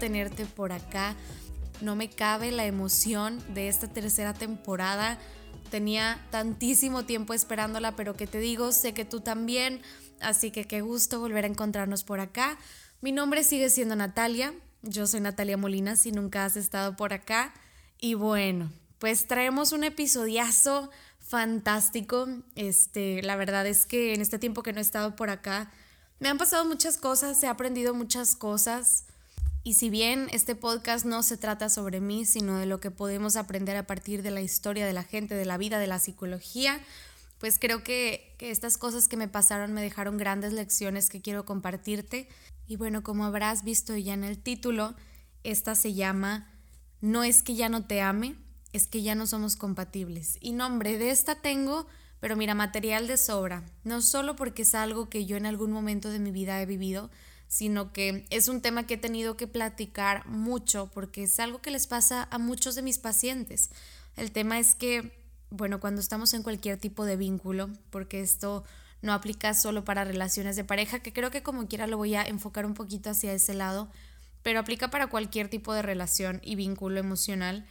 tenerte por acá. No me cabe la emoción de esta tercera temporada. Tenía tantísimo tiempo esperándola, pero que te digo, sé que tú también. Así que qué gusto volver a encontrarnos por acá. Mi nombre sigue siendo Natalia. Yo soy Natalia Molina, si nunca has estado por acá. Y bueno, pues traemos un episodiazo fantástico. Este, la verdad es que en este tiempo que no he estado por acá, me han pasado muchas cosas, he aprendido muchas cosas. Y si bien este podcast no se trata sobre mí, sino de lo que podemos aprender a partir de la historia de la gente, de la vida, de la psicología, pues creo que, que, estas cosas que me pasaron me dejaron grandes lecciones que quiero compartirte. Y bueno, como habrás visto ya en el título, esta se llama No es que ya no te ame, es que ya no somos compatibles. Y nombre de esta tengo, pero mira, material de sobra. No solo porque es algo que yo en algún momento de mi vida he vivido, sino que es un tema que he tenido que platicar mucho porque es algo que les pasa a muchos de mis pacientes. El tema es que, bueno, cuando estamos en cualquier tipo de vínculo, porque esto no aplica solo para relaciones de pareja, que creo que como quiera lo voy a enfocar un poquito hacia ese lado, pero aplica para cualquier tipo de relación y vínculo emocional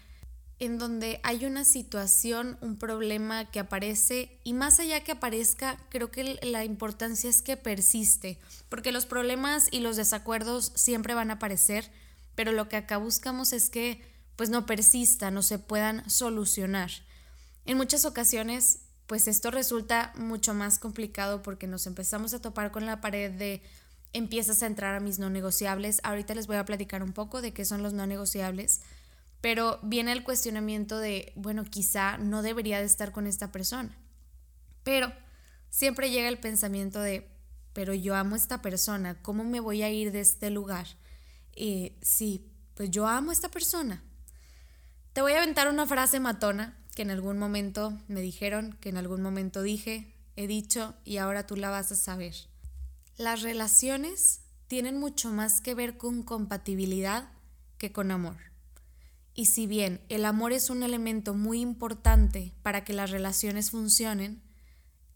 en donde hay una situación, un problema que aparece y más allá que aparezca, creo que la importancia es que persiste, porque los problemas y los desacuerdos siempre van a aparecer, pero lo que acá buscamos es que pues no persistan o se puedan solucionar. En muchas ocasiones, pues esto resulta mucho más complicado porque nos empezamos a topar con la pared de empiezas a entrar a mis no negociables. Ahorita les voy a platicar un poco de qué son los no negociables pero viene el cuestionamiento de, bueno, quizá no debería de estar con esta persona. Pero siempre llega el pensamiento de, pero yo amo a esta persona, ¿cómo me voy a ir de este lugar? Y sí, pues yo amo a esta persona. Te voy a aventar una frase matona que en algún momento me dijeron, que en algún momento dije, he dicho y ahora tú la vas a saber. Las relaciones tienen mucho más que ver con compatibilidad que con amor. Y si bien el amor es un elemento muy importante para que las relaciones funcionen,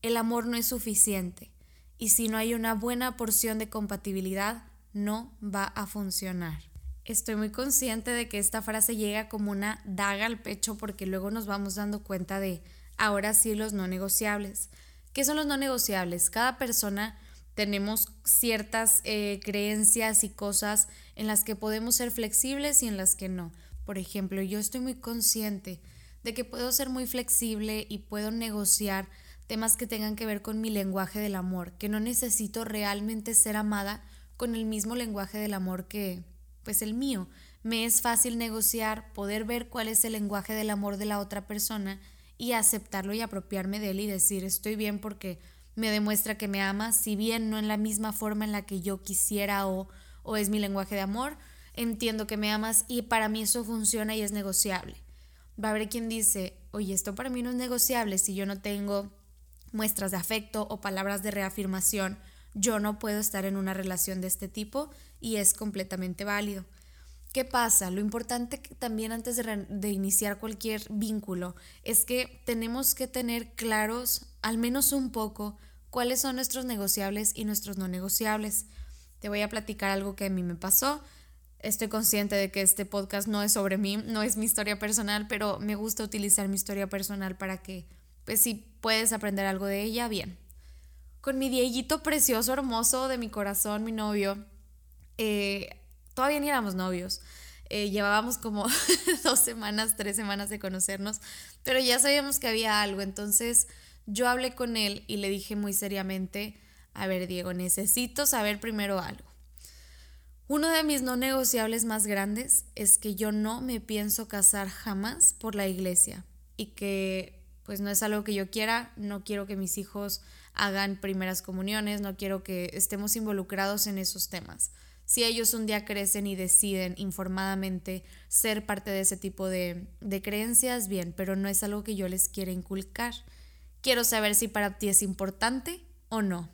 el amor no es suficiente y si no hay una buena porción de compatibilidad, no va a funcionar. Estoy muy consciente de que esta frase llega como una daga al pecho porque luego nos vamos dando cuenta de, ahora sí, los no negociables. ¿Qué son los no negociables? Cada persona tenemos ciertas eh, creencias y cosas en las que podemos ser flexibles y en las que no. Por ejemplo, yo estoy muy consciente de que puedo ser muy flexible y puedo negociar temas que tengan que ver con mi lenguaje del amor, que no necesito realmente ser amada con el mismo lenguaje del amor que pues el mío. Me es fácil negociar, poder ver cuál es el lenguaje del amor de la otra persona y aceptarlo y apropiarme de él y decir estoy bien porque me demuestra que me ama, si bien no en la misma forma en la que yo quisiera o, o es mi lenguaje de amor, entiendo que me amas y para mí eso funciona y es negociable. Va a haber quien dice, oye, esto para mí no es negociable si yo no tengo muestras de afecto o palabras de reafirmación, yo no puedo estar en una relación de este tipo y es completamente válido. ¿Qué pasa? Lo importante también antes de, de, iniciar cualquier vínculo es que tenemos que tener claros, al menos un poco, cuáles son nuestros negociables y nuestros no negociables. Te voy a platicar algo que a mí me pasó estoy consciente de que este podcast no es sobre mí, no es mi historia personal, pero me gusta utilizar mi historia personal para que, pues si puedes aprender algo de ella, bien. Con mi Dieguito precioso, hermoso de mi corazón, mi novio, eh, todavía ni éramos novios. Eh, llevábamos como dos semanas, tres semanas de conocernos, pero ya sabíamos que había algo. Entonces yo hablé con él y le dije muy seriamente, a ver Diego, necesito saber primero algo. Uno de mis no negociables más grandes es que yo no me pienso casar jamás por la iglesia y que pues no es algo que yo quiera, no quiero que mis hijos hagan primeras comuniones, no quiero que estemos involucrados en esos temas. Si ellos un día crecen y deciden informadamente ser parte de ese tipo de, de creencias, bien, pero no es algo que yo les quiera inculcar. Quiero saber si para ti es importante o no.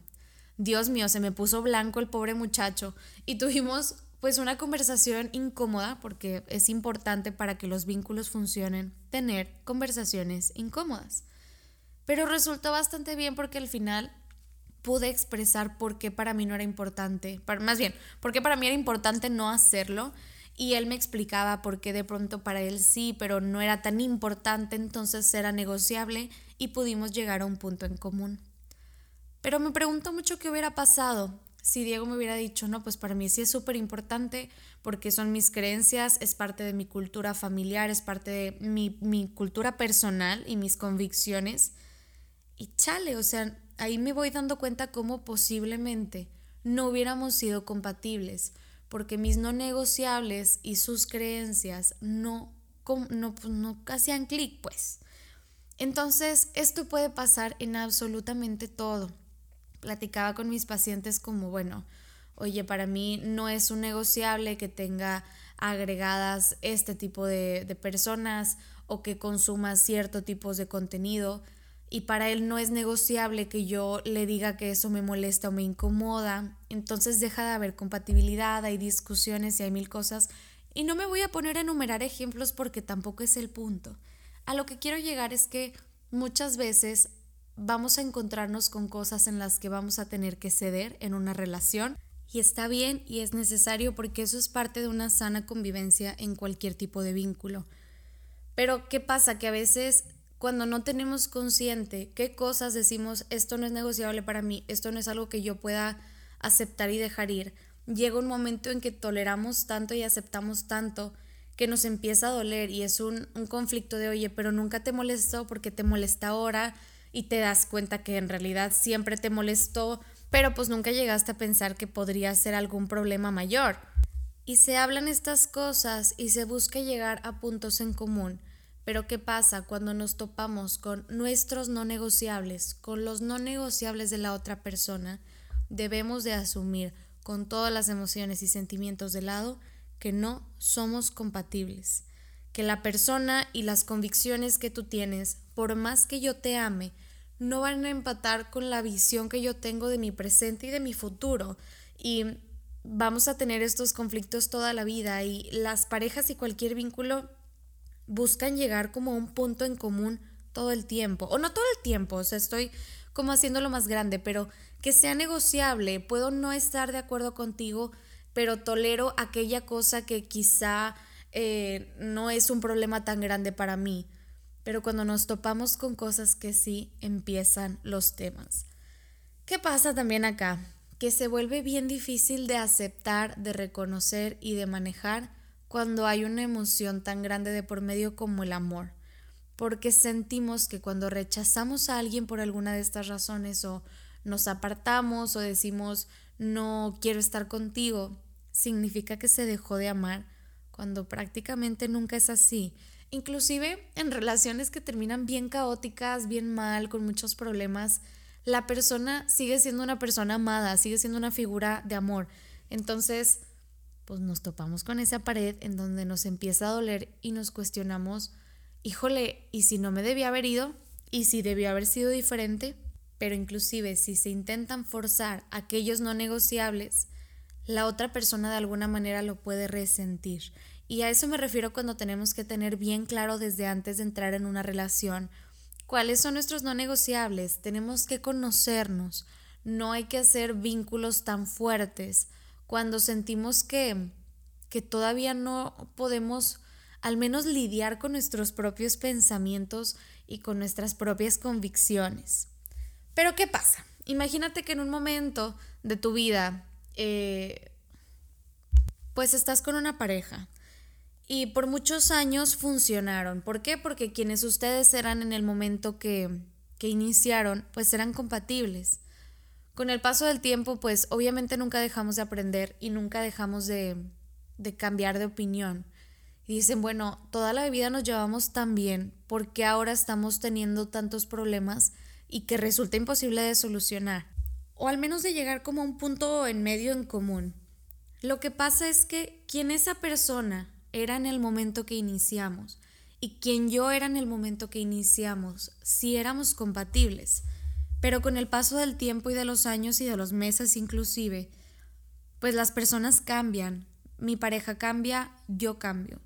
Dios mío, se me puso blanco el pobre muchacho y tuvimos pues una conversación incómoda porque es importante para que los vínculos funcionen tener conversaciones incómodas. Pero resultó bastante bien porque al final pude expresar por qué para mí no era importante, más bien, por qué para mí era importante no hacerlo y él me explicaba por qué de pronto para él sí, pero no era tan importante, entonces era negociable y pudimos llegar a un punto en común. Pero me pregunto mucho qué hubiera pasado si Diego me hubiera dicho, no, pues para mí sí es súper importante porque son mis creencias, es parte de mi cultura familiar, es parte de mi, mi cultura personal y mis convicciones. Y chale, o sea, ahí me voy dando cuenta cómo posiblemente no hubiéramos sido compatibles, porque mis no negociables y sus creencias no, no, pues, no hacían clic, pues. Entonces, esto puede pasar en absolutamente todo platicaba con mis pacientes como, bueno, oye, para mí no es un negociable que tenga agregadas este tipo de, de personas o que consuma ciertos tipos de contenido. Y para él no es negociable que yo le diga que eso me molesta o me incomoda, entonces deja de haber compatibilidad, hay discusiones y hay mil cosas. Y no me voy a poner a enumerar ejemplos porque tampoco es el punto. A lo que quiero llegar es que muchas veces vamos a encontrarnos con cosas en las que vamos a tener que ceder en una relación y está bien y es necesario porque eso es parte de una sana convivencia en cualquier tipo de vínculo. Pero ¿qué pasa? Que a veces cuando no tenemos consciente qué cosas decimos, esto no es negociable para mí, esto no es algo que yo pueda aceptar y dejar ir, llega un momento en que toleramos tanto y aceptamos tanto que nos empieza a doler y es un, un conflicto de, oye, pero nunca te molestó porque te molesta ahora, y te das cuenta que en realidad siempre te molestó, pero pues nunca llegaste a pensar que podría ser algún problema mayor. Y se hablan estas cosas y se busca llegar a puntos en común. Pero ¿qué pasa cuando nos topamos con nuestros no negociables, con los no negociables de la otra persona? Debemos de asumir con todas las emociones y sentimientos de lado que no somos compatibles, que la persona y las convicciones que tú tienes por más que yo te ame, no van a empatar con la visión que yo tengo de mi presente y de mi futuro. Y vamos a tener estos conflictos toda la vida y las parejas y cualquier vínculo buscan llegar como a un punto en común todo el tiempo. O no todo el tiempo, o sea, estoy como haciéndolo más grande, pero que sea negociable. Puedo no estar de acuerdo contigo, pero tolero aquella cosa que quizá eh, no es un problema tan grande para mí pero cuando nos topamos con cosas que sí empiezan los temas. ¿Qué pasa también acá? Que se vuelve bien difícil de aceptar, de reconocer y de manejar cuando hay una emoción tan grande de por medio como el amor, porque sentimos que cuando rechazamos a alguien por alguna de estas razones o nos apartamos o decimos no quiero estar contigo, significa que se dejó de amar, cuando prácticamente nunca es así Inclusive en relaciones que terminan bien caóticas, bien mal, con muchos problemas, la persona sigue siendo una persona amada, sigue siendo una figura de amor. Entonces, pues nos topamos con esa pared en donde nos empieza a doler y nos cuestionamos, híjole, ¿y si no me debía haber ido? ¿Y si debió haber sido diferente? Pero inclusive si se intentan forzar aquellos no negociables, la otra persona de alguna manera lo puede resentir y a eso me refiero cuando tenemos que tener bien claro desde antes de entrar en una relación cuáles son nuestros no negociables. Tenemos que conocernos. No hay que hacer vínculos tan fuertes cuando sentimos que, que todavía no podemos al menos lidiar con nuestros propios pensamientos y con nuestras propias convicciones. Pero ¿qué pasa? Imagínate que en un momento de tu vida, eh, pues estás con una pareja y por muchos años funcionaron. ¿Por qué? Porque quienes ustedes eran en el momento que, que iniciaron, pues eran compatibles. Con el paso del tiempo, pues obviamente nunca dejamos de aprender y nunca dejamos de, de cambiar de opinión. Y dicen, bueno, toda la vida nos llevamos tan bien, ¿por qué ahora estamos teniendo tantos problemas y que resulta imposible de solucionar? O al menos de llegar como a un punto en medio en común. Lo que pasa es que quien esa persona era en el momento que iniciamos y quien yo era en el momento que iniciamos, si éramos compatibles. Pero con el paso del tiempo y de los años y de los meses inclusive, pues las personas cambian, mi pareja cambia, yo cambio.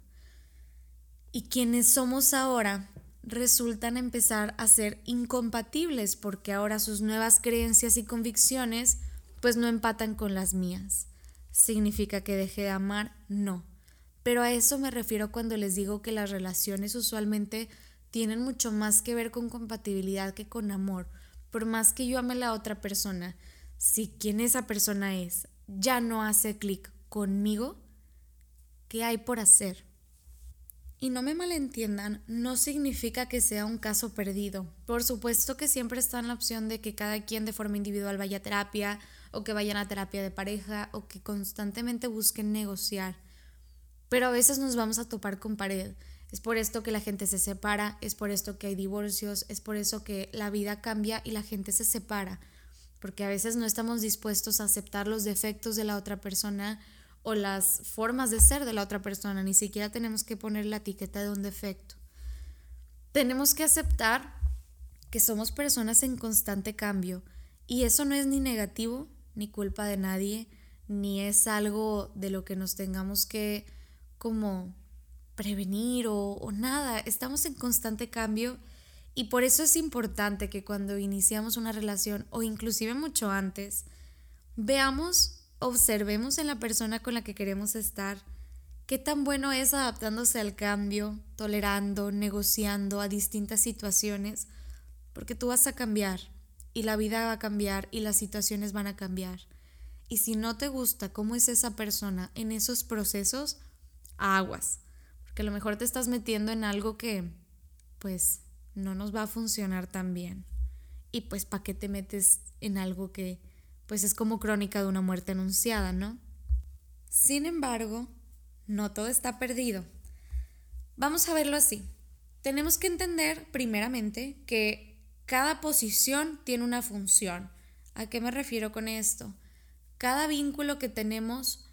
Y quienes somos ahora resultan empezar a ser incompatibles porque ahora sus nuevas creencias y convicciones pues no empatan con las mías. ¿Significa que dejé de amar? No. Pero a eso me refiero cuando les digo que las relaciones usualmente tienen mucho más que ver con compatibilidad que con amor. Por más que yo ame a la otra persona, si quien esa persona es ya no hace clic conmigo, ¿qué hay por hacer? Y no me malentiendan, no significa que sea un caso perdido. Por supuesto que siempre está en la opción de que cada quien de forma individual vaya a terapia o que vayan a terapia de pareja o que constantemente busquen negociar. Pero a veces nos vamos a topar con pared. Es por esto que la gente se separa, es por esto que hay divorcios, es por eso que la vida cambia y la gente se separa. Porque a veces no estamos dispuestos a aceptar los defectos de la otra persona o las formas de ser de la otra persona, ni siquiera tenemos que poner la etiqueta de un defecto. Tenemos que aceptar que somos personas en constante cambio y eso no es ni negativo ni culpa de nadie, ni es algo de lo que nos tengamos que como prevenir o, nada, estamos en constante cambio y por eso es importante que cuando iniciamos una relación o inclusive mucho antes, veamos observemos en la persona con la que queremos estar qué tan bueno es adaptándose al cambio, tolerando, negociando a distintas situaciones, porque tú vas a cambiar y la vida va a cambiar y las situaciones van a cambiar. Y si no te gusta cómo es esa persona en esos procesos, aguas, porque a lo mejor te estás metiendo en algo que pues no nos va a funcionar tan bien. Y pues ¿para qué te metes en algo que pues es como crónica de una muerte anunciada, ¿no? Sin embargo, no todo está perdido. Vamos a verlo así. Tenemos que entender, primeramente, que cada posición tiene una función. ¿A qué me refiero con esto? Cada vínculo que tenemos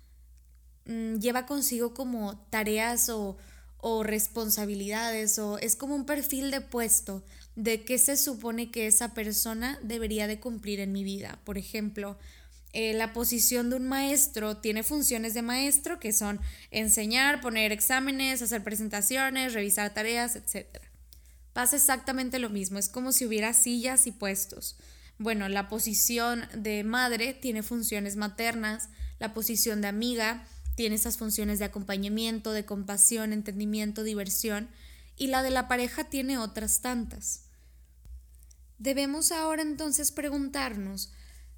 mm, lleva consigo como tareas o, o responsabilidades o es como un perfil de puesto de qué se supone que esa persona debería de cumplir en mi vida. Por ejemplo, eh, la posición de un maestro tiene funciones de maestro que son enseñar, poner exámenes, hacer presentaciones, revisar tareas, etc. Pasa exactamente lo mismo, es como si hubiera sillas y puestos. Bueno, la posición de madre tiene funciones maternas, la posición de amiga tiene esas funciones de acompañamiento, de compasión, entendimiento, diversión, y la de la pareja tiene otras tantas. Debemos ahora entonces preguntarnos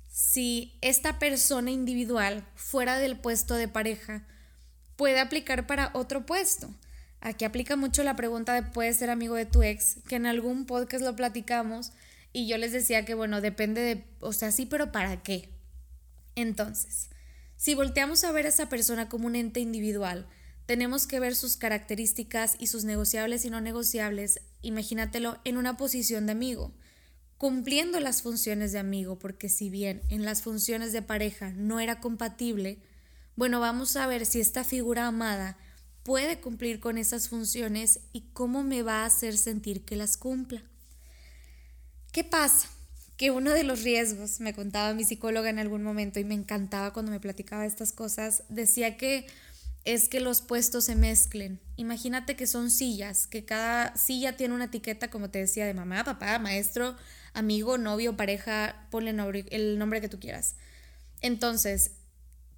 si esta persona individual fuera del puesto de pareja puede aplicar para otro puesto. Aquí aplica mucho la pregunta de puedes ser amigo de tu ex, que en algún podcast lo platicamos y yo les decía que bueno, depende de, o sea, sí, pero ¿para qué? Entonces, si volteamos a ver a esa persona como un ente individual, tenemos que ver sus características y sus negociables y no negociables, imagínatelo en una posición de amigo, cumpliendo las funciones de amigo, porque si bien en las funciones de pareja no era compatible, bueno, vamos a ver si esta figura amada puede cumplir con esas funciones y cómo me va a hacer sentir que las cumpla. ¿Qué pasa? Que uno de los riesgos, me contaba mi psicóloga en algún momento y me encantaba cuando me platicaba estas cosas, decía que es que los puestos se mezclen. Imagínate que son sillas, que cada silla tiene una etiqueta, como te decía, de mamá, papá, maestro, amigo, novio, pareja, ponle el nombre que tú quieras. Entonces,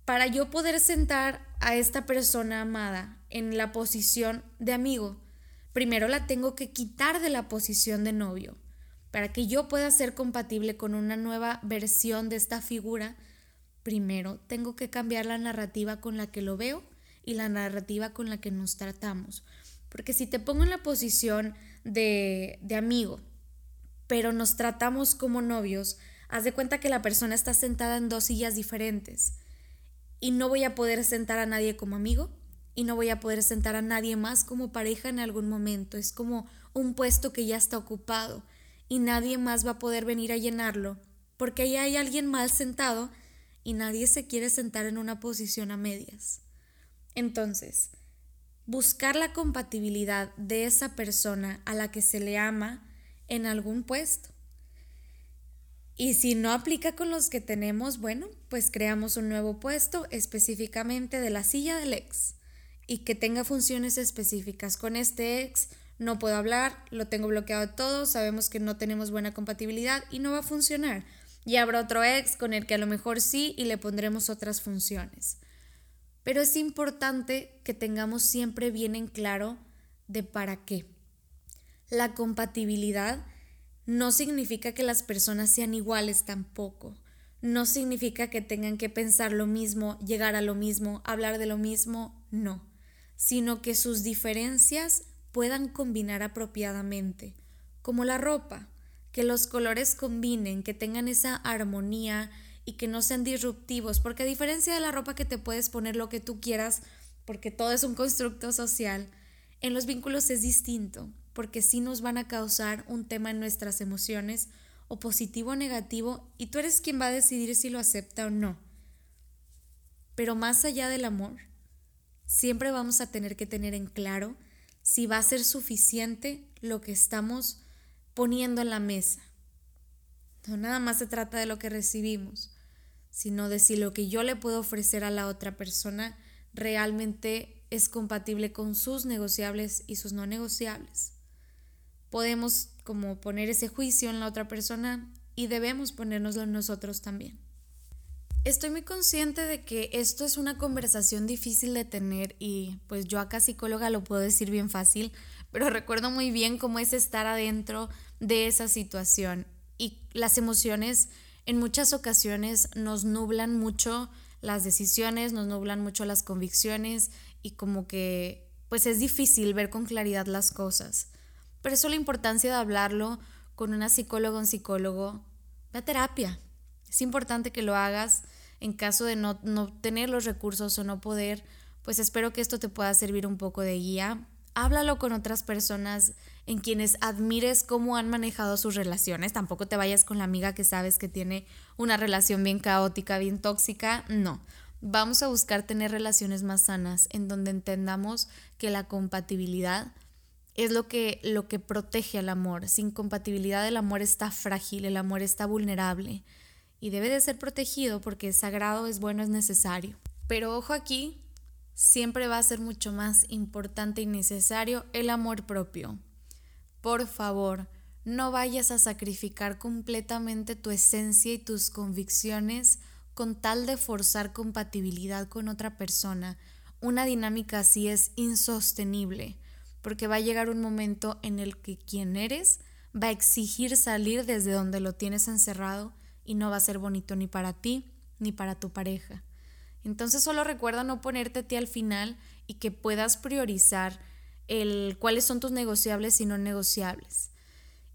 para yo poder sentar a esta persona amada en la posición de amigo, primero la tengo que quitar de la posición de novio. Para que yo pueda ser compatible con una nueva versión de esta figura, primero tengo que cambiar la narrativa con la que lo veo y la narrativa con la que nos tratamos. Porque si te pongo en la posición de, de amigo, pero nos tratamos como novios, haz de cuenta que la persona está sentada en dos sillas diferentes y no voy a poder sentar a nadie como amigo y no voy a poder sentar a nadie más como pareja en algún momento. Es como un puesto que ya está ocupado y nadie más va a poder venir a llenarlo porque ahí hay alguien mal sentado y nadie se quiere sentar en una posición a medias. Entonces, buscar la compatibilidad de esa persona a la que se le ama en algún puesto. Y si no aplica con los que tenemos, bueno, pues creamos un nuevo puesto específicamente de la silla del ex y que tenga funciones específicas. Con este ex no puedo hablar, lo tengo bloqueado todo, sabemos que no tenemos buena compatibilidad y no va a funcionar. Y habrá otro ex con el que a lo mejor sí y le pondremos otras funciones. Pero es importante que tengamos siempre bien en claro de para qué. La compatibilidad no significa que las personas sean iguales tampoco. No significa que tengan que pensar lo mismo, llegar a lo mismo, hablar de lo mismo, no. Sino que sus diferencias puedan combinar apropiadamente, como la ropa, que los colores combinen, que tengan esa armonía y que no sean disruptivos, porque a diferencia de la ropa que te puedes poner lo que tú quieras, porque todo es un constructo social, en los vínculos es distinto porque sí nos van a causar un tema en nuestras emociones, o positivo o negativo, y tú eres quien va a decidir si lo acepta o no. Pero más allá del amor, siempre vamos a tener que tener en claro si va a ser suficiente lo que estamos poniendo en la mesa. No nada más se trata de lo que recibimos, sino de si lo que yo le puedo ofrecer a la otra persona realmente es compatible con sus negociables y sus no negociables podemos como poner ese juicio en la otra persona y debemos ponérnoslo en nosotros también. Estoy muy consciente de que esto es una conversación difícil de tener y pues yo acá psicóloga lo puedo decir bien fácil, pero recuerdo muy bien cómo es estar adentro de esa situación y las emociones en muchas ocasiones nos nublan mucho las decisiones, nos nublan mucho las convicciones y como que pues es difícil ver con claridad las cosas. Por eso la importancia de hablarlo con una psicóloga o un psicólogo. Ve a terapia. Es importante que lo hagas en caso de no, no tener los recursos o no poder. Pues espero que esto te pueda servir un poco de guía. Háblalo con otras personas en quienes admires cómo han manejado sus relaciones. Tampoco te vayas con la amiga que sabes que tiene una relación bien caótica, bien tóxica. No. Vamos a buscar tener relaciones más sanas en donde entendamos que la compatibilidad es lo que, lo que protege al amor. Sin compatibilidad el amor está frágil, el amor está vulnerable y debe de ser protegido porque es sagrado, es bueno, es necesario. Pero ojo aquí, siempre va a ser mucho más importante y necesario el amor propio. Por favor, no vayas a sacrificar completamente tu esencia y tus convicciones con tal de forzar compatibilidad con otra persona. Una dinámica así es insostenible porque va a llegar un momento en el que quien eres va a exigir salir desde donde lo tienes encerrado y no va a ser bonito ni para ti ni para tu pareja. Entonces solo recuerda no ponerte a al final y que puedas priorizar el cuáles son tus negociables y no negociables.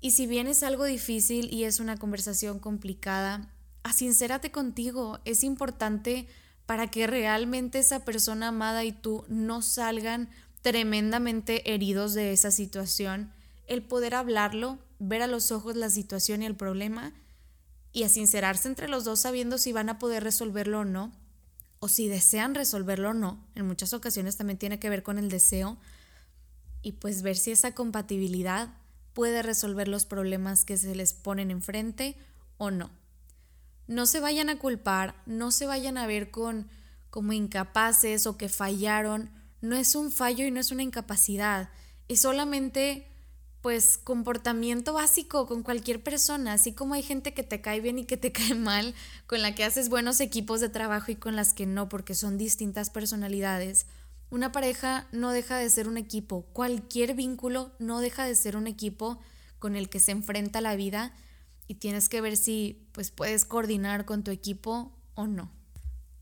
Y si bien es algo difícil y es una conversación complicada, asincérate contigo. Es importante para que realmente esa persona amada y tú no salgan tremendamente heridos de esa situación, el poder hablarlo, ver a los ojos la situación y el problema y a sincerarse entre los dos sabiendo si van a poder resolverlo o no, o si desean resolverlo o no, en muchas ocasiones también tiene que ver con el deseo, y pues ver si esa compatibilidad puede resolver los problemas que se les ponen enfrente o no. No se vayan a culpar, no se vayan a ver con como incapaces o que fallaron no es un fallo y no es una incapacidad, es solamente pues comportamiento básico con cualquier persona, así como hay gente que te cae bien y que te cae mal, con la que haces buenos equipos de trabajo y con las que no, porque son distintas personalidades. Una pareja no deja de ser un equipo, cualquier vínculo no deja de ser un equipo con el que se enfrenta la vida y tienes que ver si pues puedes coordinar con tu equipo o no.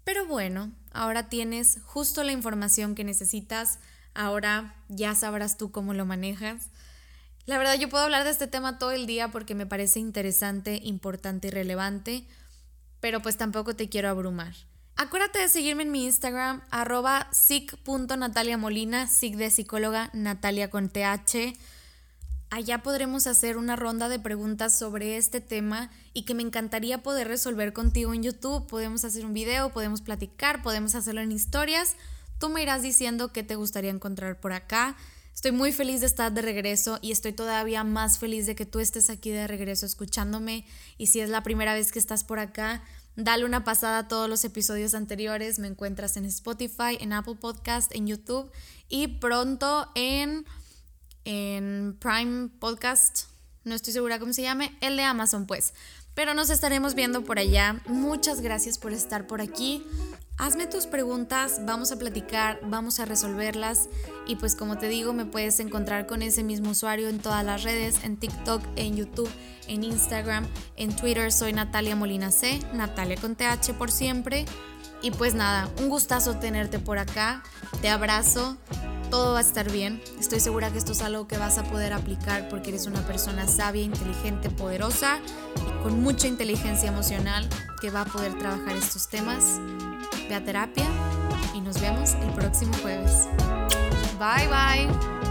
Pero bueno, ahora tienes justo la información que necesitas, ahora ya sabrás tú cómo lo manejas. La verdad yo puedo hablar de este tema todo el día porque me parece interesante, importante y relevante, pero pues tampoco te quiero abrumar. Acuérdate de seguirme en mi Instagram, arroba sic.nataliamolina, sic de psicóloga, Natalia con TH. Allá podremos hacer una ronda de preguntas sobre este tema y que me encantaría poder resolver contigo en YouTube. Podemos hacer un video, podemos platicar, podemos hacerlo en historias. Tú me irás diciendo qué te gustaría encontrar por acá. Estoy muy feliz de estar de regreso y estoy todavía más feliz de que tú estés aquí de regreso escuchándome. Y si es la primera vez que estás por acá, dale una pasada a todos los episodios anteriores. Me encuentras en Spotify, en Apple Podcast, en YouTube y pronto en, en Prime Podcast. No estoy segura cómo se llame. El de Amazon, pues. Pero nos estaremos viendo por allá. Muchas gracias por estar por aquí. Hazme tus preguntas, vamos a platicar, vamos a resolverlas. Y pues como te digo me puedes encontrar con ese mismo usuario en todas las redes, en TikTok, en YouTube, en Instagram, en Twitter. Soy Natalia Molina C, Natalia con TH por siempre. Y pues nada, un gustazo tenerte por acá, te abrazo, todo va a estar bien, estoy segura que esto es algo que vas a poder aplicar porque eres una persona sabia, inteligente, poderosa y con mucha inteligencia emocional que va a poder trabajar estos temas Ve a terapia y nos vemos el próximo jueves. Bye bye.